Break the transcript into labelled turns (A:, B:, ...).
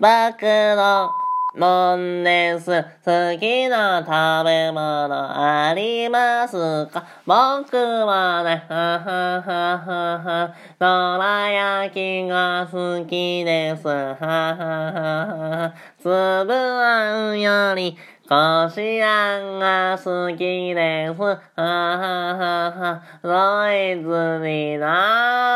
A: 僕のもんです。好きな食べ物ありますか？僕はね、はははは、どら焼きが好きです。はははは、つぶあんよりこしあんが好きです。はははは、ドイズにな。